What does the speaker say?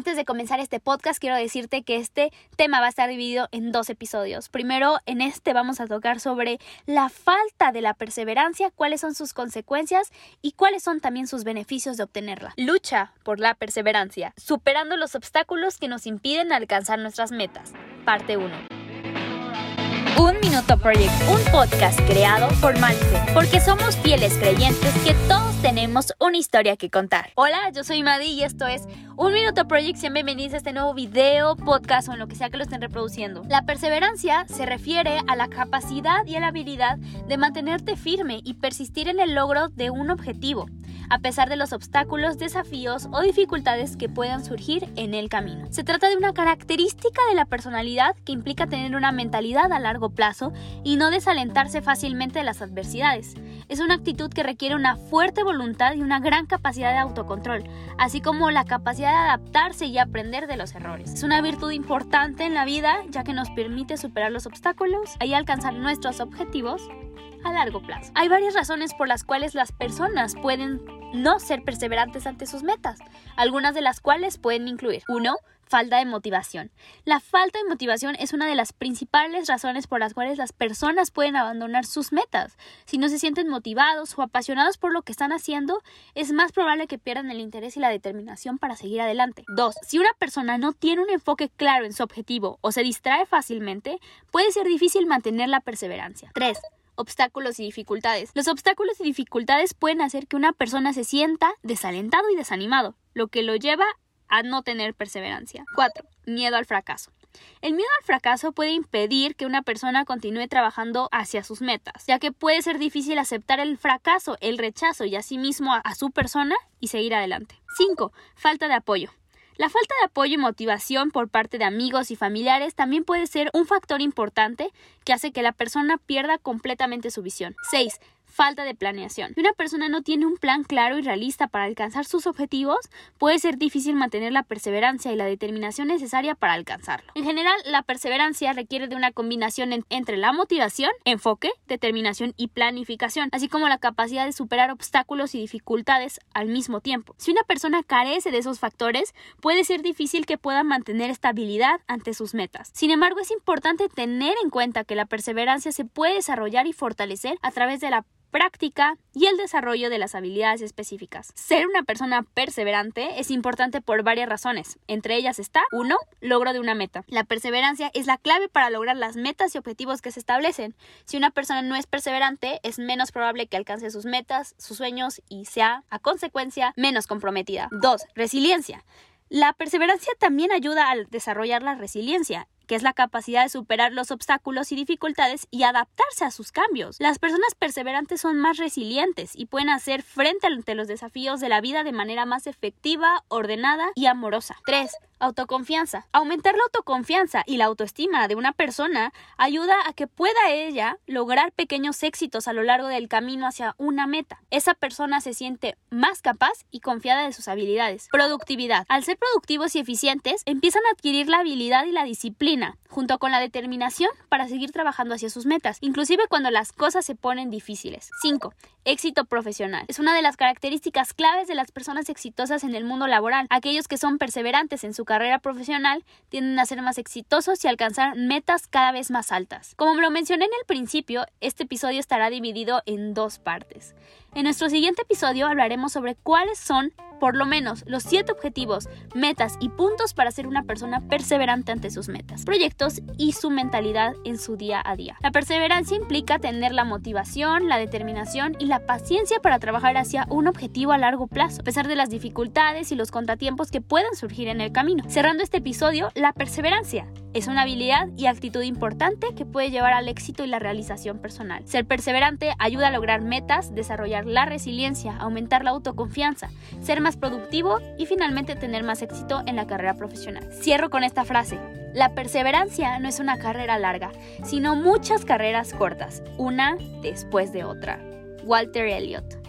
Antes de comenzar este podcast, quiero decirte que este tema va a estar dividido en dos episodios. Primero, en este vamos a tocar sobre la falta de la perseverancia, cuáles son sus consecuencias y cuáles son también sus beneficios de obtenerla. Lucha por la perseverancia, superando los obstáculos que nos impiden alcanzar nuestras metas. Parte 1. Un Minuto Project, un podcast creado por Mindset, porque somos fieles creyentes que todos tenemos una historia que contar. Hola, yo soy Madi y esto es Un Minuto Project. Sean bienvenidos a este nuevo video, podcast o en lo que sea que lo estén reproduciendo. La perseverancia se refiere a la capacidad y a la habilidad de mantenerte firme y persistir en el logro de un objetivo a pesar de los obstáculos, desafíos o dificultades que puedan surgir en el camino. Se trata de una característica de la personalidad que implica tener una mentalidad a largo plazo y no desalentarse fácilmente de las adversidades. Es una actitud que requiere una fuerte voluntad y una gran capacidad de autocontrol, así como la capacidad de adaptarse y aprender de los errores. Es una virtud importante en la vida ya que nos permite superar los obstáculos y alcanzar nuestros objetivos a largo plazo. Hay varias razones por las cuales las personas pueden no ser perseverantes ante sus metas, algunas de las cuales pueden incluir 1. Falta de motivación. La falta de motivación es una de las principales razones por las cuales las personas pueden abandonar sus metas. Si no se sienten motivados o apasionados por lo que están haciendo, es más probable que pierdan el interés y la determinación para seguir adelante. 2. Si una persona no tiene un enfoque claro en su objetivo o se distrae fácilmente, puede ser difícil mantener la perseverancia. 3 obstáculos y dificultades. Los obstáculos y dificultades pueden hacer que una persona se sienta desalentado y desanimado, lo que lo lleva a no tener perseverancia. 4. Miedo al fracaso. El miedo al fracaso puede impedir que una persona continúe trabajando hacia sus metas, ya que puede ser difícil aceptar el fracaso, el rechazo y asimismo a, a su persona y seguir adelante. 5. Falta de apoyo. La falta de apoyo y motivación por parte de amigos y familiares también puede ser un factor importante que hace que la persona pierda completamente su visión. 6 falta de planeación. Si una persona no tiene un plan claro y realista para alcanzar sus objetivos, puede ser difícil mantener la perseverancia y la determinación necesaria para alcanzarlo. En general, la perseverancia requiere de una combinación entre la motivación, enfoque, determinación y planificación, así como la capacidad de superar obstáculos y dificultades al mismo tiempo. Si una persona carece de esos factores, puede ser difícil que pueda mantener estabilidad ante sus metas. Sin embargo, es importante tener en cuenta que la perseverancia se puede desarrollar y fortalecer a través de la práctica y el desarrollo de las habilidades específicas. Ser una persona perseverante es importante por varias razones. Entre ellas está 1. Logro de una meta. La perseverancia es la clave para lograr las metas y objetivos que se establecen. Si una persona no es perseverante, es menos probable que alcance sus metas, sus sueños y sea, a consecuencia, menos comprometida. 2. Resiliencia. La perseverancia también ayuda a desarrollar la resiliencia que es la capacidad de superar los obstáculos y dificultades y adaptarse a sus cambios. Las personas perseverantes son más resilientes y pueden hacer frente ante los desafíos de la vida de manera más efectiva, ordenada y amorosa. 3. Autoconfianza. Aumentar la autoconfianza y la autoestima de una persona ayuda a que pueda ella lograr pequeños éxitos a lo largo del camino hacia una meta. Esa persona se siente más capaz y confiada de sus habilidades. Productividad. Al ser productivos y eficientes, empiezan a adquirir la habilidad y la disciplina, junto con la determinación para seguir trabajando hacia sus metas, inclusive cuando las cosas se ponen difíciles. 5. Éxito profesional. Es una de las características claves de las personas exitosas en el mundo laboral. Aquellos que son perseverantes en su carrera profesional tienden a ser más exitosos y alcanzar metas cada vez más altas. Como lo mencioné en el principio, este episodio estará dividido en dos partes. En nuestro siguiente episodio hablaremos sobre cuáles son por lo menos los 7 objetivos, metas y puntos para ser una persona perseverante ante sus metas, proyectos y su mentalidad en su día a día. La perseverancia implica tener la motivación, la determinación y la paciencia para trabajar hacia un objetivo a largo plazo, a pesar de las dificultades y los contratiempos que puedan surgir en el camino. Cerrando este episodio, la perseverancia es una habilidad y actitud importante que puede llevar al éxito y la realización personal. Ser perseverante ayuda a lograr metas, desarrollar la resiliencia, aumentar la autoconfianza, ser más productivo y finalmente tener más éxito en la carrera profesional. Cierro con esta frase. La perseverancia no es una carrera larga, sino muchas carreras cortas, una después de otra. Walter Elliot.